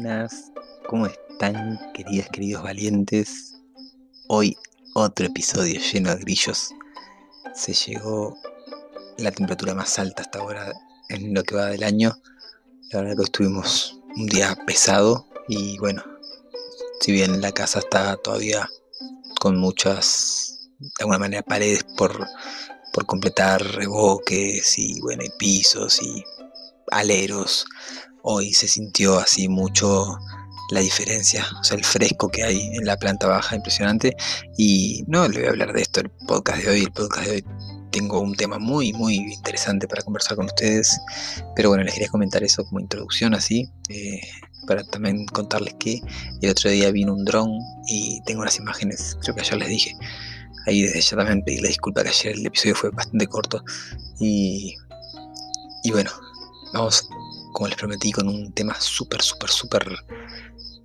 Buenas. ¿Cómo están, queridas, queridos valientes? Hoy otro episodio lleno de grillos. Se llegó la temperatura más alta hasta ahora en lo que va del año. La verdad que estuvimos un día pesado y bueno, si bien la casa está todavía con muchas, de alguna manera, paredes por, por completar, revoques y bueno, y pisos y aleros, hoy se sintió así mucho la diferencia, o sea, el fresco que hay en la planta baja, impresionante. Y no le voy a hablar de esto el podcast de hoy, el podcast de hoy tengo un tema muy, muy interesante para conversar con ustedes, pero bueno, les quería comentar eso como introducción así, eh, para también contarles que el otro día vino un dron y tengo unas imágenes, creo que ayer les dije, ahí desde ya también pedí la disculpa que ayer el episodio fue bastante corto y, y bueno, vamos como les prometí, con un tema súper, súper, súper,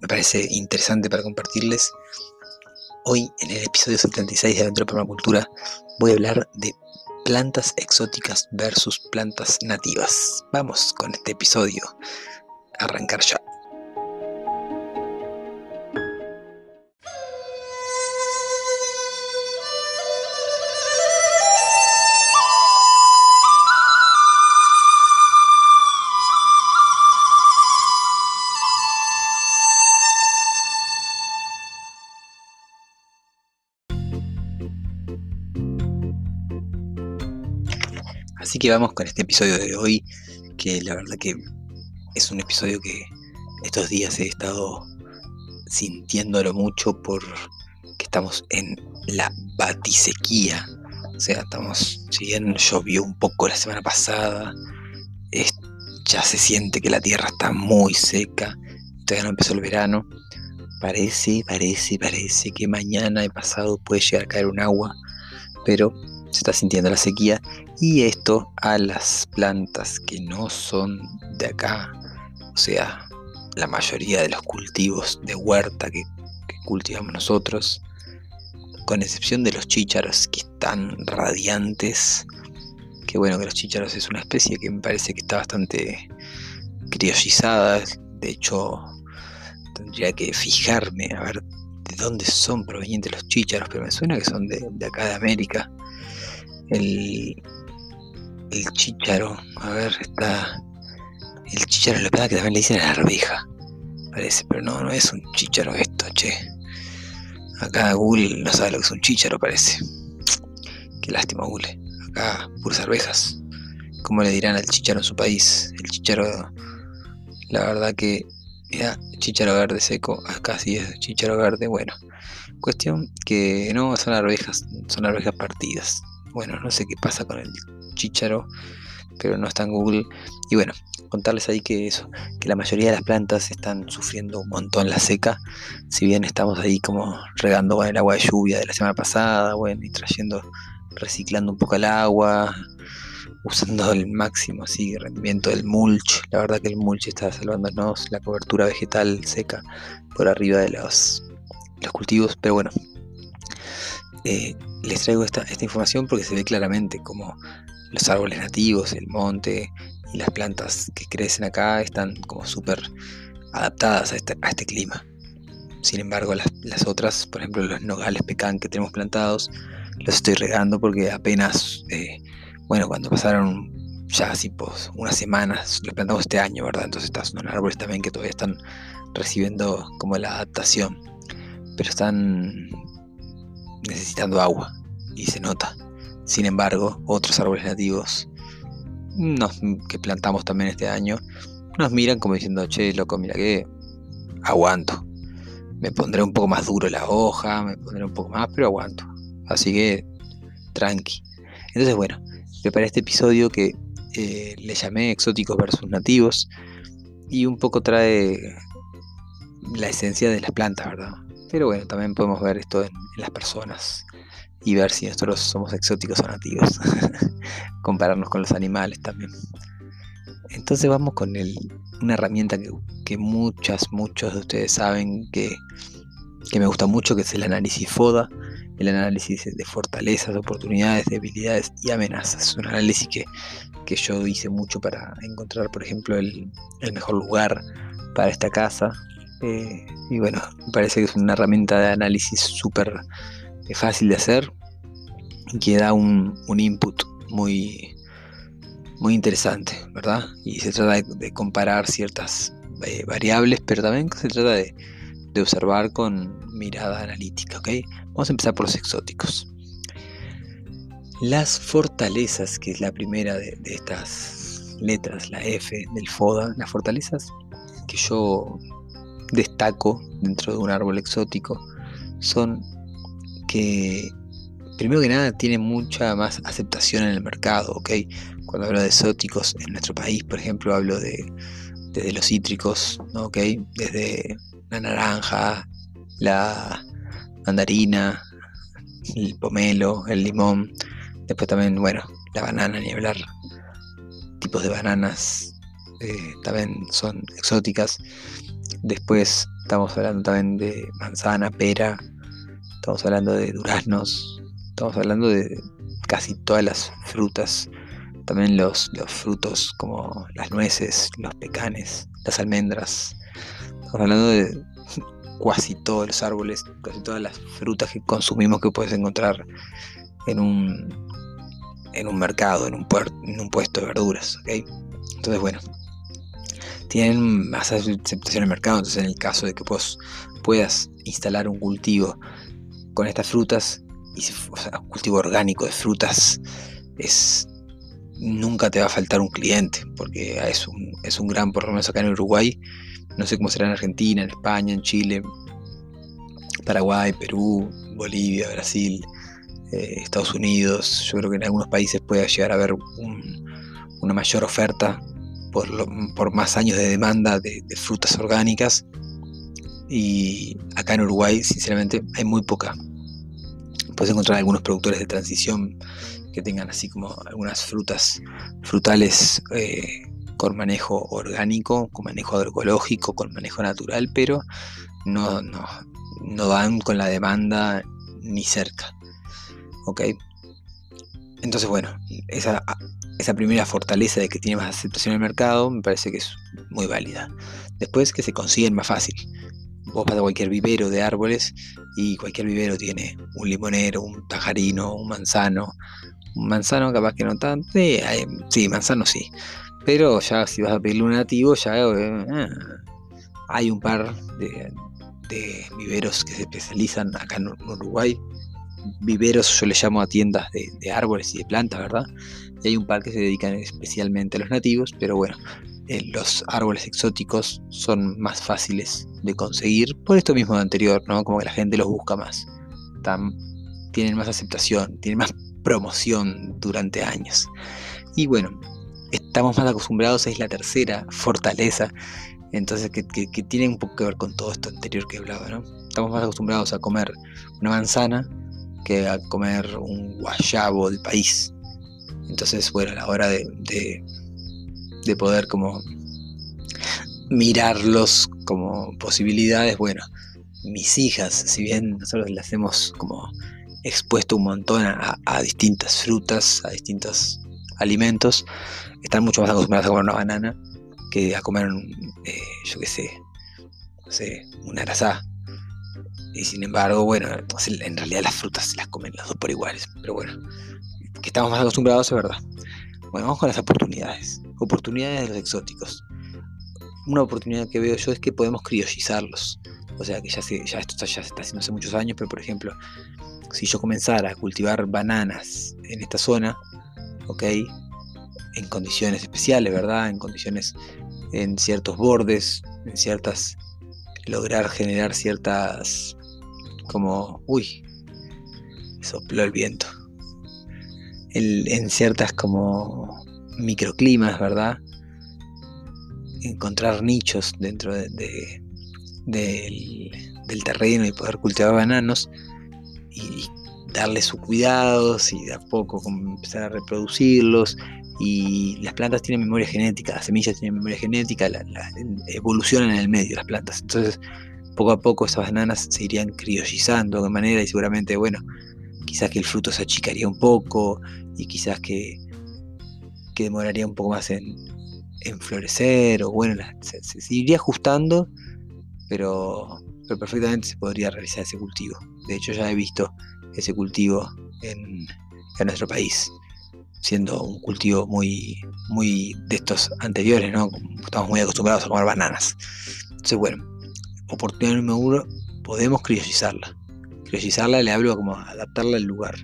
me parece interesante para compartirles. Hoy, en el episodio 76 de Aventura Permacultura, voy a hablar de plantas exóticas versus plantas nativas. Vamos con este episodio. Arrancar ya. Que vamos con este episodio de hoy, que la verdad que es un episodio que estos días he estado sintiéndolo mucho porque estamos en la batisequía. O sea, estamos, si bien llovió un poco la semana pasada, ya se siente que la tierra está muy seca, todavía no empezó el verano. Parece, parece, parece que mañana y pasado puede llegar a caer un agua, pero se está sintiendo la sequía y esto a las plantas que no son de acá, o sea, la mayoría de los cultivos de huerta que, cultivamos nosotros, con excepción de los chícharos que están radiantes, que bueno que los chícharos es una especie que me parece que está bastante criollizada, de hecho tendría que fijarme a ver dónde son provenientes los chícharos, pero me suena que son de, acá de América el, el chícharo. A ver, está. El chícharo la verdad que también le dicen a la arveja. Parece, pero no, no es un chícharo esto, che. Acá Google no sabe lo que es un chícharo, parece. Qué lástima, Google. Acá, puras arvejas. ¿Cómo le dirán al chícharo en su país? El chícharo, la verdad que era chícharo verde seco. Acá sí es chícharo verde. Bueno, cuestión que no son arvejas, son arvejas partidas. Bueno, no sé qué pasa con el chicharo, pero no está en Google. Y bueno, contarles ahí que eso, que la mayoría de las plantas están sufriendo un montón la seca, si bien estamos ahí como regando con el agua de lluvia de la semana pasada, bueno, y trayendo, reciclando un poco el agua, usando el máximo así rendimiento del mulch. La verdad que el mulch está salvándonos la cobertura vegetal seca por arriba de los, los cultivos, pero bueno, eh, les traigo esta, información porque se ve claramente como los árboles nativos, el monte y las plantas que crecen acá están como súper adaptadas a este, a este, clima. Sin embargo, las, otras, por ejemplo, los nogales pecan que tenemos plantados, los estoy regando porque apenas, eh, bueno, cuando pasaron ya así pues unas semanas, los plantamos este año, ¿verdad? Entonces son árboles también que todavía están recibiendo como la adaptación, pero están necesitando agua y se nota. Sin embargo, otros árboles nativos que plantamos también este año nos miran como diciendo, che, loco, mira que aguanto. Me pondré un poco más duro la hoja, me pondré un poco más, pero aguanto. Así que, tranqui. Entonces, bueno, preparé este episodio que eh, le llamé Exóticos versus Nativos y un poco trae la esencia de las plantas, ¿verdad? Pero bueno, también podemos ver esto en, las personas y ver si nosotros somos exóticos o nativos. Compararnos con los animales también. Entonces vamos con una herramienta que, muchas, muchos de ustedes saben que, que me gusta mucho, que es el análisis FODA, el análisis de fortalezas, oportunidades, debilidades y amenazas. Es un análisis que, yo hice mucho para encontrar, por ejemplo, el, mejor lugar para esta casa. Eh, y bueno, me parece que es una herramienta de análisis súper eh, fácil de hacer y que da un, input muy, muy interesante, ¿verdad? Y se trata de, comparar ciertas eh, variables, pero también se trata de, de observar con mirada analítica. ¿ok? Vamos a empezar por los exóticos. Las fortalezas, que es la primera de, estas letras, la F del FODA, las fortalezas que yo destaco dentro de un árbol exótico son que primero que nada tiene mucha más aceptación en el mercado, ¿ok? Cuando hablo de exóticos en nuestro país, por ejemplo, hablo de desde los cítricos, ¿ok? Desde la naranja, la mandarina, el pomelo, el limón. Después también, bueno, la banana, ni hablar. Tipos de bananas eh, también son exóticas. Después estamos hablando también de manzana, pera. Estamos hablando de duraznos. Estamos hablando de casi todas las frutas. También los, los frutos como las nueces, los pecanes, las almendras. Hablando de casi todos los árboles, casi todas las frutas que consumimos que puedes encontrar en un, en un mercado, en un, en un puesto de verduras. Entonces, bueno, tienen más aceptación en el mercado. Entonces, en el caso de que vos puedas instalar un cultivo con estas frutas, y, un cultivo orgánico de frutas, es nunca te va a faltar un cliente, porque es un, es un gran, por lo menos acá en Uruguay, no sé cómo será en Argentina, en España, en Chile, Paraguay, Perú, Bolivia, Brasil, eh, Estados Unidos. Yo creo que en algunos países puede llegar a haber una mayor oferta por, por, más años de demanda de, frutas orgánicas. Y acá en Uruguay, sinceramente, hay muy poca. Puedes encontrar algunos productores de transición que tengan así como algunas frutas frutales eh, con manejo orgánico, con manejo agroecológico, con manejo natural, pero no, no, no van con la demanda ni cerca. ¿Ok? Entonces, bueno, esa, esa primera fortaleza de que tiene más aceptación en el mercado me parece que es muy válida. Después que se consiguen más fácil. Vos vas a cualquier vivero de árboles y cualquier vivero tiene un limonero, un tajarino, un manzano. Un manzano capaz que no tanto. sí manzano sí. Pero ya si vas a pedirle un nativo, ya eh, hay un par de, viveros que se especializan acá en Uruguay. Viveros yo le llamo a tiendas de, árboles y de plantas, ¿verdad? Y hay un par que se dedican especialmente a los nativos, pero bueno, eh, los árboles exóticos son más fáciles de conseguir por esto mismo de anterior, ¿no? Como que la gente los busca más. tienen más aceptación, tienen más promoción durante años. Y bueno, estamos más acostumbrados, es la tercera fortaleza, entonces que, tiene un poco que ver con todo esto anterior que hablaba, ¿no? Estamos más acostumbrados a comer una manzana que a comer un guayabo del país. Entonces, bueno, a la hora de, de, poder como mirarlos como posibilidades, bueno, mis hijas, si bien nosotros las hemos como expuesto un montón a, a distintas frutas, a distintos alimentos, están mucho más acostumbrados a comer una banana que a comer, eh, yo qué sé, no sé, una grasa. Y sin embargo, bueno, en realidad las frutas se las comen las dos por iguales. Pero bueno, que estamos más acostumbrados es verdad. Bueno, vamos con las oportunidades. Oportunidades de los exóticos. Una oportunidad que veo yo es que podemos criollizarlos. O sea que ya, ya esto ya se está haciendo hace muchos años, pero por ejemplo, si yo comenzara a cultivar bananas en esta zona, ¿ok? En condiciones especiales, ¿verdad? En condiciones, en ciertos bordes, en ciertas, lograr generar ciertas, como, uy, sopló el viento, en ciertas como microclimas, ¿verdad? Encontrar nichos dentro de, del, terreno y poder cultivar bananos y, darle sus cuidados y de a poco empezar a reproducirlos. Y las plantas tienen memoria genética, las semillas tienen memoria genética, la, evolucionan en el medio las plantas. Entonces, poco a poco esas bananas se irían criollizando de manera y seguramente, bueno, quizás que el fruto se achicaría un poco y quizás que, que demoraría un poco más en, en florecer o bueno, se, iría ajustando, pero, pero, perfectamente se podría realizar ese cultivo. De hecho ya he visto ese cultivo en, en nuestro país, siendo un cultivo muy, muy de estos anteriores, ¿no? Estamos muy acostumbrados a comer bananas. Entonces, bueno, oportunidad número uno, podemos criollizarla le hablo como adaptarla al lugar.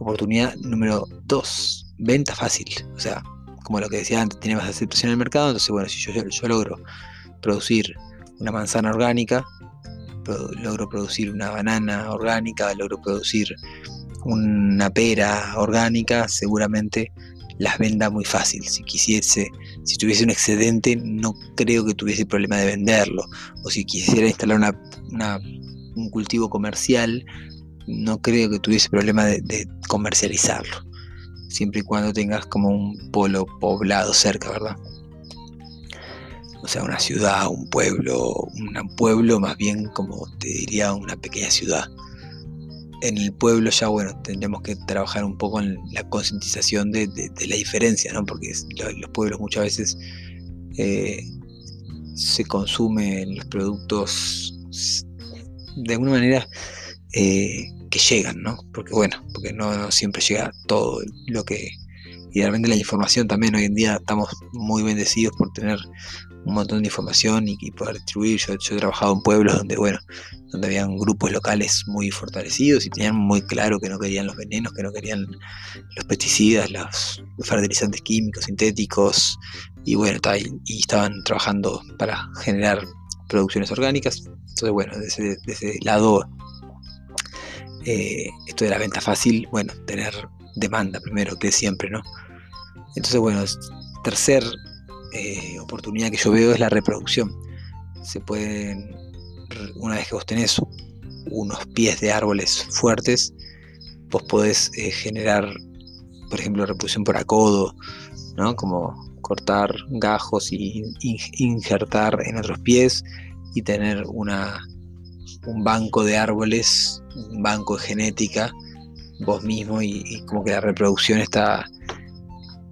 Oportunidad número 2, venta fácil. O sea, como lo que decía antes, tiene más aceptación en el mercado. Entonces, bueno, si yo, yo logro producir una manzana orgánica, logro producir una banana orgánica, logro producir una pera orgánica, seguramente las venda muy fácil. Si quisiese, si tuviese un excedente, no creo que tuviese problema de venderlo. O si quisiera instalar una, un cultivo comercial, no creo que tuviese problema de, comercializarlo, siempre y cuando tengas como un polo poblado cerca, ¿verdad? O sea, una ciudad, un pueblo, un pueblo más bien como te diría una pequeña ciudad. En el pueblo ya, bueno, tendremos que trabajar un poco en la concientización de, la diferencia, ¿no? Porque los pueblos muchas veces eh, se consumen los productos de alguna manera eh, que llegan, ¿no? Porque bueno, porque no, siempre llega todo lo que... Y realmente la información también hoy en día estamos muy bendecidos por tener un montón de información y, poder distribuir. Yo, he trabajado en pueblos donde, bueno, donde habían grupos locales muy fortalecidos y tenían muy claro que no querían los venenos, que no querían los pesticidas, los, fertilizantes químicos, sintéticos, y bueno, y estaban trabajando para generar producciones orgánicas. Entonces, bueno, desde, ese lado, eh, esto de la venta fácil, bueno, tener demanda primero, que siempre, ¿no? Entonces, bueno, tercer eh, oportunidad que yo veo es la reproducción. Se pueden, una vez que vos tenés unos pies de árboles fuertes, vos podés eh, generar, por ejemplo, reproducción por acodo, ¿no? Como cortar gajos y injertar en otros pies y tener una, un banco de árboles, un banco de genética vos mismo y, como que la reproducción está,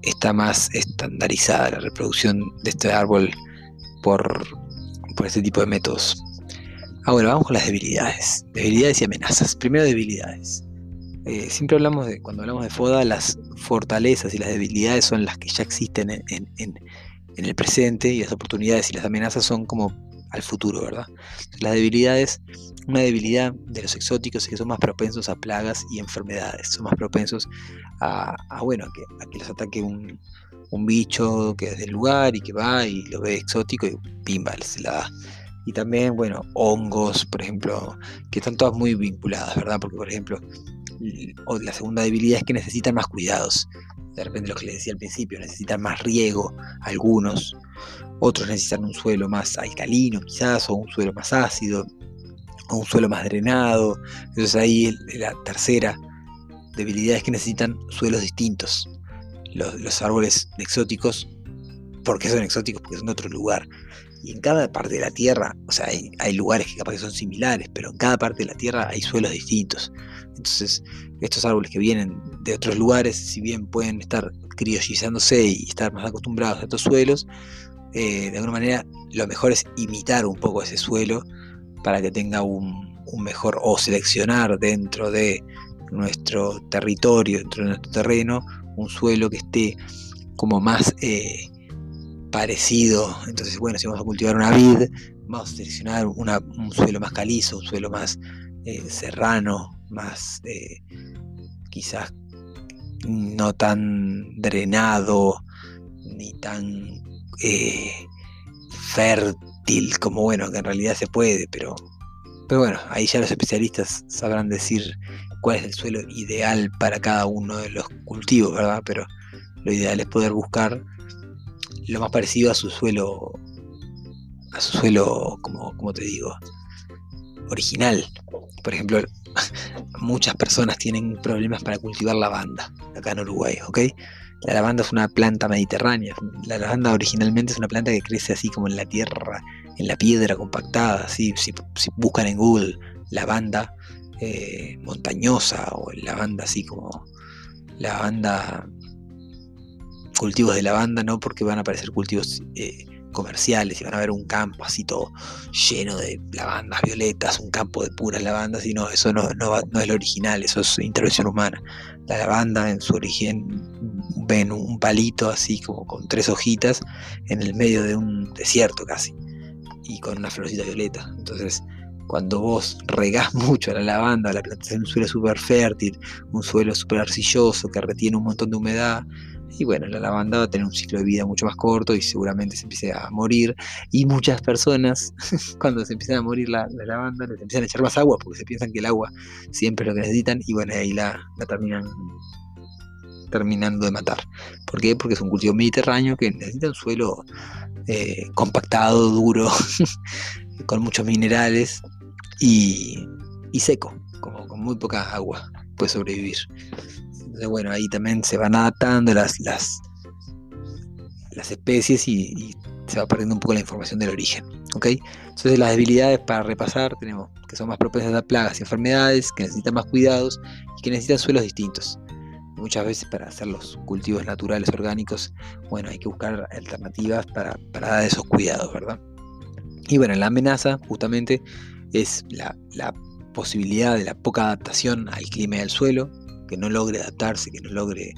está más estandarizada, la reproducción de este árbol por, por este tipo de métodos. Ahora vamos con las debilidades, debilidades y amenazas. Primero debilidades. Eh, siempre hablamos de, cuando hablamos de FODA, las fortalezas y las debilidades son las que ya existen en, el presente y las oportunidades y las amenazas son como al futuro, ¿verdad? Las debilidades, una debilidad de los exóticos es que son más propensos a plagas y enfermedades, son más propensos a, bueno, a que, a que los ataque un, bicho que es del lugar y que va y lo ve exótico y pimba, se la da. Y también, bueno, hongos, por ejemplo, que están todas muy vinculadas, ¿verdad? Porque, por ejemplo, la segunda debilidad es que necesitan más cuidados. De repente lo que les decía al principio, necesitan más riego, algunos, otros necesitan un suelo más alcalino quizás, o un suelo más ácido, o un suelo más drenado. Entonces ahí la tercera debilidad es que necesitan suelos distintos. Los, árboles exóticos, ¿por qué son exóticos? Porque son de otro lugar. Y en cada parte de la Tierra, o sea, hay, hay, lugares que capaz que son similares, pero en cada parte de la Tierra hay suelos distintos. Entonces, estos árboles que vienen de otros lugares, si bien pueden estar criollizándose y estar más acostumbrados a estos suelos, eh, de alguna manera lo mejor es imitar un poco ese suelo para que tenga un, mejor, o seleccionar dentro de nuestro territorio, dentro de nuestro terreno, un suelo que esté como más eh, parecido. Entonces, bueno, si vamos a cultivar una vid, vamos a seleccionar un suelo más calizo, un suelo más eh, serrano, más eh, quizás no tan drenado, ni tan fértil como bueno, que en realidad se puede, pero, pero bueno, ahí ya los especialistas sabrán decir cuál es el suelo ideal para cada uno de los cultivos, ¿verdad? Pero lo ideal es poder buscar lo más parecido a su suelo, a su suelo, como, como te digo, original. Por ejemplo, muchas personas tienen problemas para cultivar lavanda acá en Uruguay, ¿ok? La lavanda es una planta mediterránea. La lavanda originalmente es una planta que crece así como en la tierra, en la piedra compactada. Si, buscan en Google lavanda eh, montañosa o lavanda así como lavanda cultivos de lavanda, no porque van a aparecer cultivos eh, comerciales y van a ver un campo así todo lleno de lavandas violetas, un campo de puras lavandas, y no, eso no, no, es lo original, eso es intervención humana. La lavanda en su origen ven un palito así como con tres hojitas en el medio de un desierto casi y con una florcita violeta. Entonces, cuando vos regás mucho la lavanda, la plantación un suelo súper fértil, un suelo súper arcilloso que retiene un montón de humedad, y bueno, la lavanda va a tener un ciclo de vida mucho más corto y seguramente se empiece a morir. Y muchas personas, cuando se empiezan a morir la, lavanda, les empiezan a echar más agua porque se piensan que el agua siempre es lo que necesitan y bueno, ahí la, terminan terminando de matar. ¿Por qué? Porque es un cultivo mediterráneo que necesita un suelo eh, compactado, duro, con muchos minerales y, y seco, como con muy poca agua puede sobrevivir. Entonces, bueno, ahí también se van adaptando las, las, las especies y, se va perdiendo un poco la información del origen. ¿ok? Entonces las debilidades para repasar tenemos que son más propensas a plagas y enfermedades, que necesitan más cuidados y que necesitan suelos distintos. Muchas veces para hacer los cultivos naturales orgánicos, bueno, hay que buscar alternativas para, dar esos cuidados, ¿verdad? Y bueno, la amenaza justamente es la, la posibilidad de la poca adaptación al clima y al suelo, que no logre adaptarse, que no logre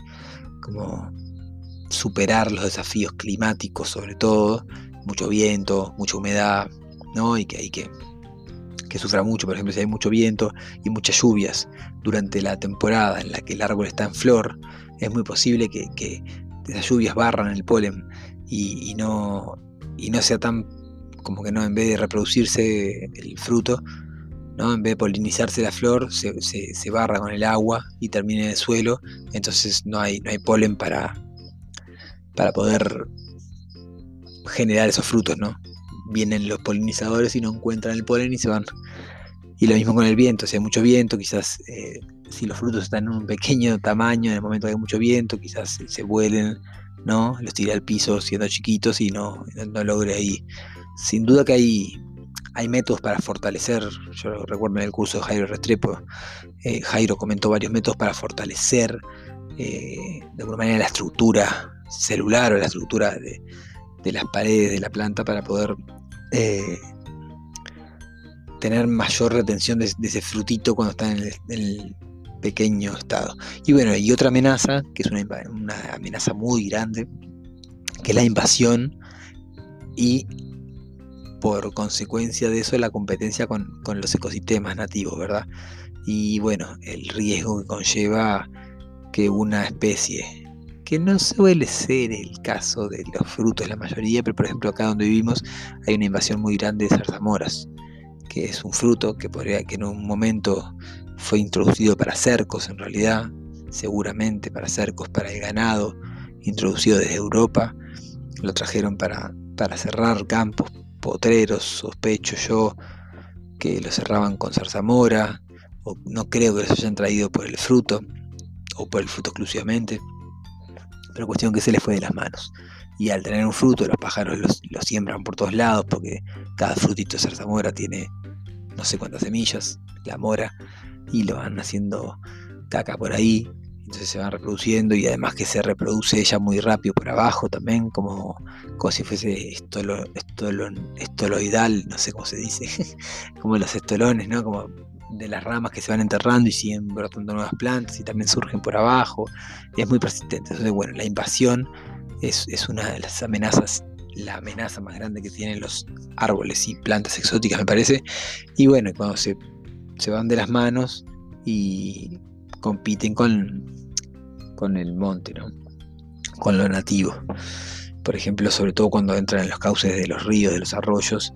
como superar los desafíos climáticos sobre todo, mucho viento, mucha humedad, ¿no? Y que hay que, que sufra mucho, por ejemplo, si hay mucho viento y muchas lluvias durante la temporada en la que el árbol está en flor, es muy posible que, que esas lluvias barran el polen y, no, y no sea tan como que no, en vez de reproducirse el fruto, en vez de polinizarse la flor, se, barra con el agua y termina en el suelo, entonces no hay, no hay polen para, para poder generar esos frutos, ¿no? Vienen los polinizadores y no encuentran el polen y se van. Y lo mismo con el viento, si hay mucho viento, quizás eh, si los frutos están en un pequeño tamaño, en el momento que hay mucho viento, quizás se vuelen, ¿no? Los tira al piso siendo chiquitos y no, no logre ahí. Sin duda que hay hay métodos para fortalecer, yo recuerdo en el curso de Jairo Restrepo, eh, Jairo comentó varios métodos para fortalecer eh, de alguna manera la estructura celular o la estructura de, las paredes de la planta para poder eh, tener mayor retención de, ese frutito cuando está en el, pequeño estado. Y bueno, y otra amenaza, que es una, una amenaza muy grande, que es la invasión y por consecuencia de eso la competencia con, los ecosistemas nativos, ¿verdad? Y bueno, el riesgo que conlleva que una especie, que no suele ser el caso de los frutos la mayoría, pero por ejemplo acá donde vivimos hay una invasión muy grande de zarzamoras, que es un fruto que podría que en un momento fue introducido para cercos en realidad, seguramente para cercos para el ganado, introducido desde Europa, lo trajeron para, para cerrar campos potreros, sospecho yo, que lo cerraban con zarzamora, o no creo que los hayan traído por el fruto, o por el fruto exclusivamente, pero cuestión que se les fue de las manos. Y al tener un fruto, los pájaros los, siembran por todos lados, porque cada frutito de zarzamora tiene no sé cuántas semillas, la mora, y lo van haciendo caca por ahí, entonces se van reproduciendo y además que se reproduce ella muy rápido por abajo también, como, como si fuese estolo, estoloidal, no sé cómo se dice, como los estolones, ¿no? Como de las ramas que se van enterrando y siguen brotando nuevas plantas y también surgen por abajo. Y es muy persistente. Entonces, bueno, la invasión es, es una de las amenazas la amenaza más grande que tienen los árboles y plantas exóticas, me parece. Y bueno, cuando se, se van de las manos y compiten con, con el monte, ¿no? con lo nativo. Por ejemplo, sobre todo cuando entran en los cauces de los ríos, de los arroyos,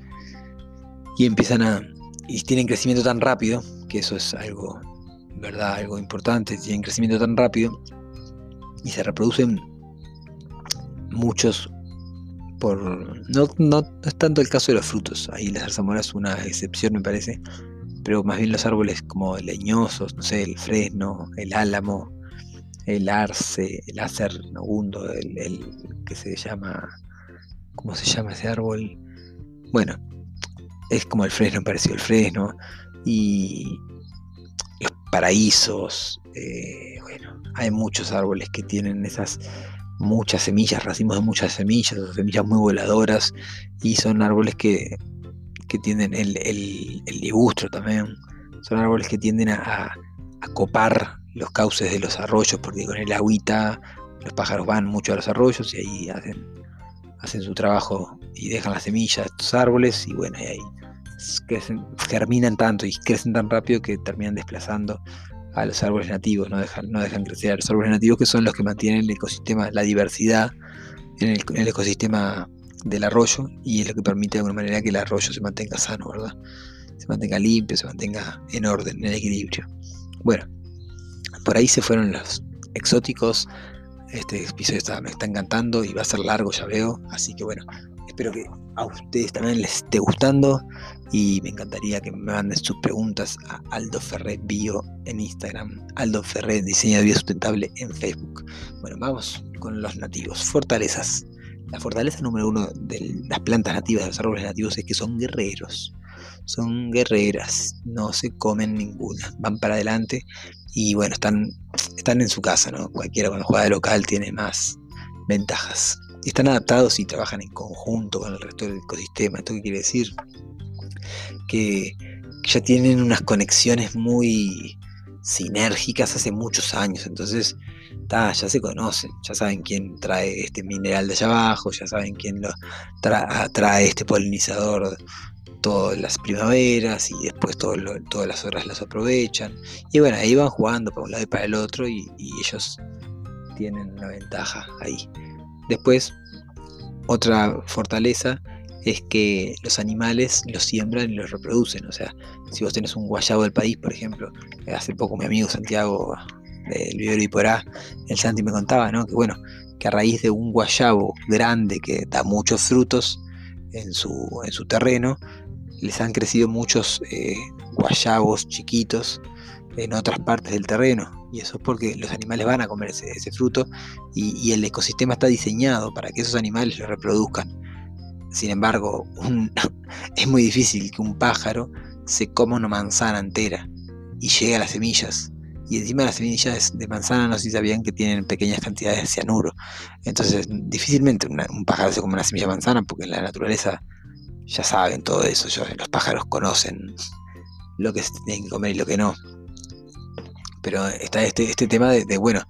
y empiezan a. y tienen crecimiento tan rápido, que eso es algo, ¿verdad? Algo importante, tienen crecimiento tan rápido, y se reproducen muchos por. No, no, es tanto el caso de los frutos, ahí la zarzamora es una excepción, me parece, pero más bien los árboles como leñosos, no sé, el fresno, el álamo, el arce, el acer nogundo, el, el que se llama. ¿Cómo se llama ese árbol? Bueno, es como el fresno, parecido el fresno. Y los paraísos. Eh, bueno, hay muchos árboles que tienen esas muchas semillas, racimos de muchas semillas, semillas muy voladoras. Y son árboles que, que tienden el, el, el también. Son árboles que tienden a, a copar los cauces de los arroyos, porque con el agüita los pájaros van mucho a los arroyos y ahí hacen, hacen su trabajo y dejan las semillas de estos árboles y bueno, y ahí crecen, germinan tanto y crecen tan rápido que terminan desplazando a los árboles nativos, no dejan, no dejan crecer a los árboles nativos que son los que mantienen el ecosistema, la diversidad en el, ecosistema del arroyo y es lo que permite de alguna manera que el arroyo se mantenga sano, ¿verdad? Se mantenga limpio, se mantenga en orden, en equilibrio. Bueno, por ahí se fueron los exóticos. Este episodio me está encantando y va a ser largo, ya veo. Así que bueno, espero que a ustedes también les esté gustando y me encantaría que me manden sus preguntas a Aldo Ferret Bio en Instagram, Aldo Ferret Diseño de Vida Sustentable en Facebook. Bueno, vamos con los nativos. Fortalezas. La fortaleza número uno de las plantas nativas, de los árboles nativos, es que son guerreros. Son guerreras, no se comen ninguna, van para adelante y bueno, están, están en su casa, ¿no? Cualquiera cuando juega de local tiene más ventajas. Están adaptados y trabajan en conjunto con el resto del ecosistema. ¿Esto qué quiere decir? Que, ya tienen unas conexiones muy sinérgicas hace muchos años. Entonces, ya se conocen, ya saben quién trae este mineral de allá abajo, ya saben quién lo trae este polinizador todas las primaveras y después todas las horas las aprovechan. Y bueno, ahí van jugando para un lado y para el otro y, ellos tienen una ventaja ahí. Después, otra fortaleza es que los animales los siembran y los reproducen. O sea, si vos tenés un guayabo del país, por ejemplo, hace poco mi amigo Santiago del Vivero y Porá, el Santi me contaba, ¿no? Que bueno, que a raíz de un guayabo grande que da muchos frutos en su, en su terreno, les han crecido muchos eh, guayabos chiquitos en otras partes del terreno. Y eso es porque los animales van a comer ese, fruto y, el ecosistema está diseñado para que esos animales lo reproduzcan. Sin embargo, es muy difícil que un pájaro se coma una manzana entera y llegue a las semillas. Y encima las semillas de manzana no sé si sabían que tienen pequeñas cantidades de cianuro. Entonces difícilmente un pájaro se come una semilla de manzana porque en la naturaleza ya saben todo eso, los pájaros conocen lo que se tienen que comer y lo que no. Pero está este, este tema de, bueno,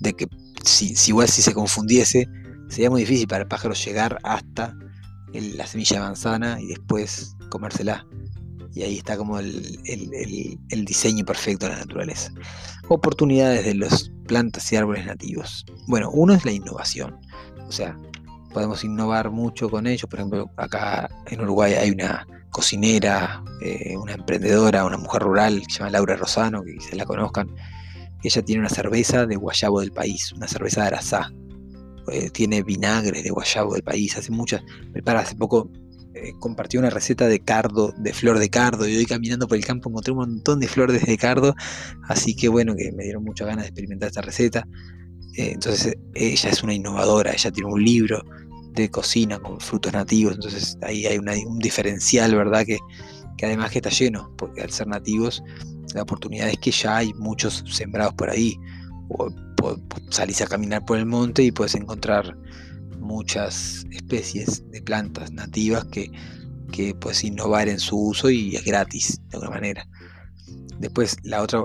de que si, igual si se confundiese, sería muy difícil para el pájaro llegar hasta la semilla de manzana y después comérsela. Y ahí está como el, el, diseño perfecto de la naturaleza. Oportunidades de las plantas y árboles nativos. Bueno, uno es la innovación. O sea, podemos innovar mucho con ellos. Por ejemplo, acá en Uruguay hay una cocinera, eh, una emprendedora, una mujer rural que se llama Laura Rosano, que se la conozcan. Ella tiene una cerveza de guayabo del país, una cerveza de Arasá. Eh, tiene vinagre de guayabo del país, hace muchas. Prepara hace poco eh, compartió una receta de cardo, de flor de cardo, y hoy caminando por el campo encontré un montón de flores de cardo, así que bueno, que me dieron muchas ganas de experimentar esta receta. entonces ella es una innovadora, ella tiene un libro de cocina con frutos nativos, entonces ahí hay un diferencial, ¿verdad? Que, además que está lleno, porque al ser nativos, la oportunidad es que ya hay muchos sembrados por ahí, o, salís a caminar por el monte y puedes encontrar muchas especies de plantas nativas que, que puedes innovar en su uso y es gratis de alguna manera. Después la otra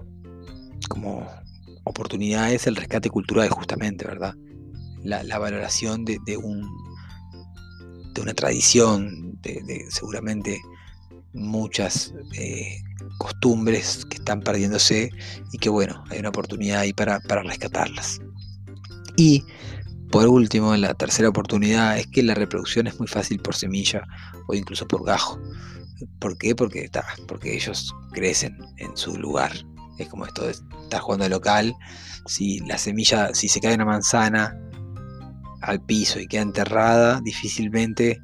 como oportunidad es el rescate cultural justamente, ¿verdad? La, valoración de, un, de una tradición, de, seguramente muchas eh, costumbres que están perdiéndose y que bueno, hay una oportunidad ahí para, para rescatarlas. Y por último, la tercera oportunidad es que la reproducción es muy fácil por semilla o incluso por gajo. ¿Por qué? Porque, porque ellos crecen en su lugar. Es como esto de estar jugando local. Si la semilla, si se cae una manzana al piso y queda enterrada, difícilmente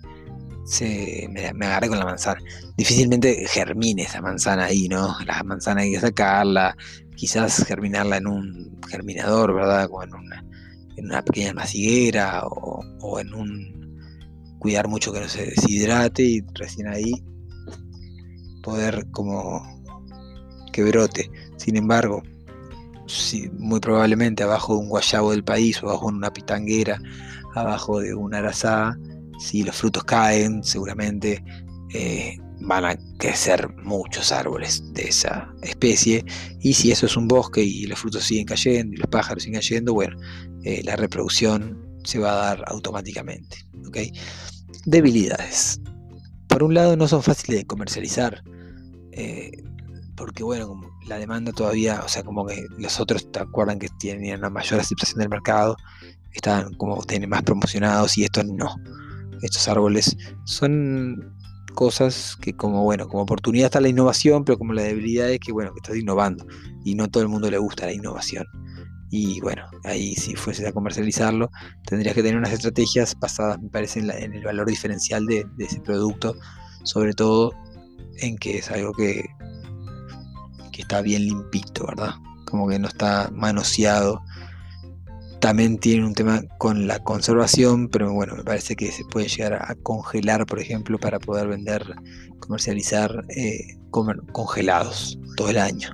se, me, me, agarré con la manzana. Difícilmente germine esa manzana ahí, ¿no? La manzana hay que sacarla, quizás germinarla en un germinador, ¿verdad? O en una, en una pequeña maciguera o, en un cuidar mucho que no se deshidrate y recién ahí poder como que brote. Sin embargo, muy probablemente abajo de un guayabo del país o abajo de una pitanguera, abajo de una arazá, si los frutos caen, seguramente eh, van a crecer muchos árboles de esa especie. Y si eso es un bosque y los frutos siguen cayendo y los pájaros siguen cayendo, bueno, eh, la reproducción se va a dar automáticamente. Debilidades. Por un lado, no son fáciles de comercializar. Eh, porque bueno, la demanda todavía, o sea, como que los otros te acuerdan que tienen una mayor aceptación del mercado, están como tienen más promocionados y estos no. Estos árboles son cosas que como bueno, como oportunidad está la innovación, pero como la debilidad es que bueno, que estás innovando y no todo el mundo le gusta la innovación. Y bueno, ahí si fuese a comercializarlo, tendrías que tener unas estrategias basadas, me parece, en, el valor diferencial de, ese producto, sobre todo en que es algo que, que está bien limpito, ¿verdad? Como que no está manoseado. También tiene un tema con la conservación, pero bueno, me parece que se puede llegar a congelar, por ejemplo, para poder vender, comercializar eh, congelados todo el año.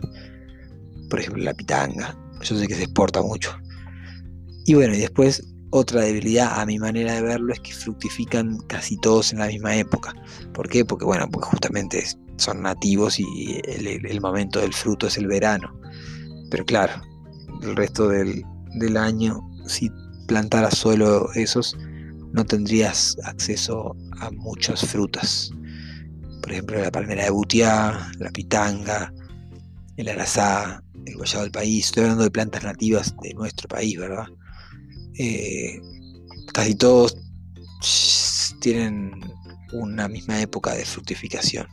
Por ejemplo, la pitanga yo sé que se exporta mucho. Y bueno, y después otra debilidad a mi manera de verlo es que fructifican casi todos en la misma época. ¿Por qué? Porque bueno, porque justamente son nativos y el, momento del fruto es el verano. Pero claro, el resto del, del año, si plantaras solo esos, no tendrías acceso a muchas frutas. Por ejemplo, la palmera de butiá, la pitanga, el arazá, el guayabo del país, estoy hablando de plantas nativas de nuestro país, ¿verdad? Eh, casi todos tienen una misma época de fructificación,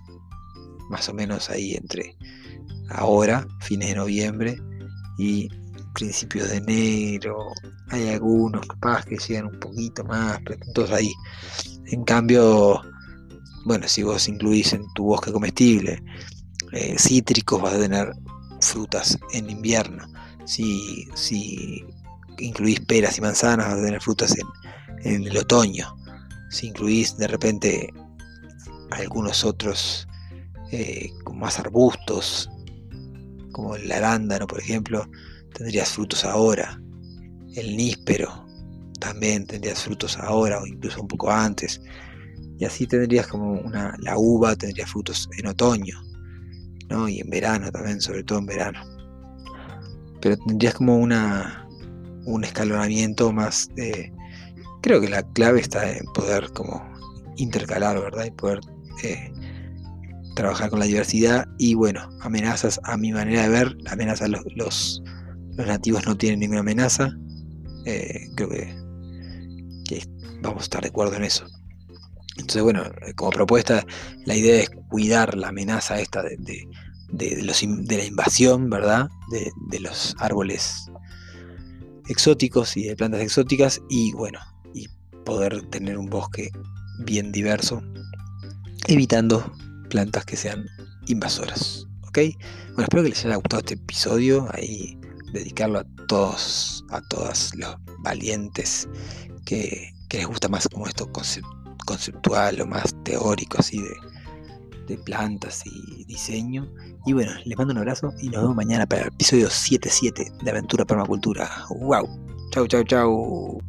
más o menos ahí entre ahora, fines de noviembre, y principios de enero. Hay algunos capaz que llegan un poquito más, pero todos ahí. En cambio, bueno, si vos incluís en tu bosque comestible eh, cítricos, vas a tener frutas en invierno. Si, si incluís peras y manzanas, vas a tener frutas en, el otoño. Si incluís de repente algunos otros eh, más arbustos, como el arándano, por ejemplo, tendrías frutos ahora. El níspero también tendrías frutos ahora o incluso un poco antes. Y así tendrías como una, la uva tendría frutos en otoño. Y en verano también, sobre todo en verano. Pero tendrías como una, un escalonamiento más. Creo que la clave está en poder como intercalar, ¿verdad? Y poder eh, trabajar con la diversidad y bueno, amenazas a mi manera de ver, amenazas los, los, nativos no tienen ninguna amenaza. Eh, creo que, vamos a estar de acuerdo en eso. Entonces, bueno, eh, como propuesta, la idea es cuidar la amenaza esta de, de, los, de la invasión, ¿verdad? De, los árboles exóticos y de plantas exóticas y bueno, y poder tener un bosque bien diverso, evitando plantas que sean invasoras. ¿Ok? Bueno, espero que les haya gustado este episodio, ahí dedicarlo a todos, a todas los valientes que, les gusta más como esto conceptual o más teórico así de, de plantas y diseño. Y bueno, les mando un abrazo y nos vemos mañana para el episodio 77 de Aventura Permacultura. ¡Wow! Chau, chau, chau.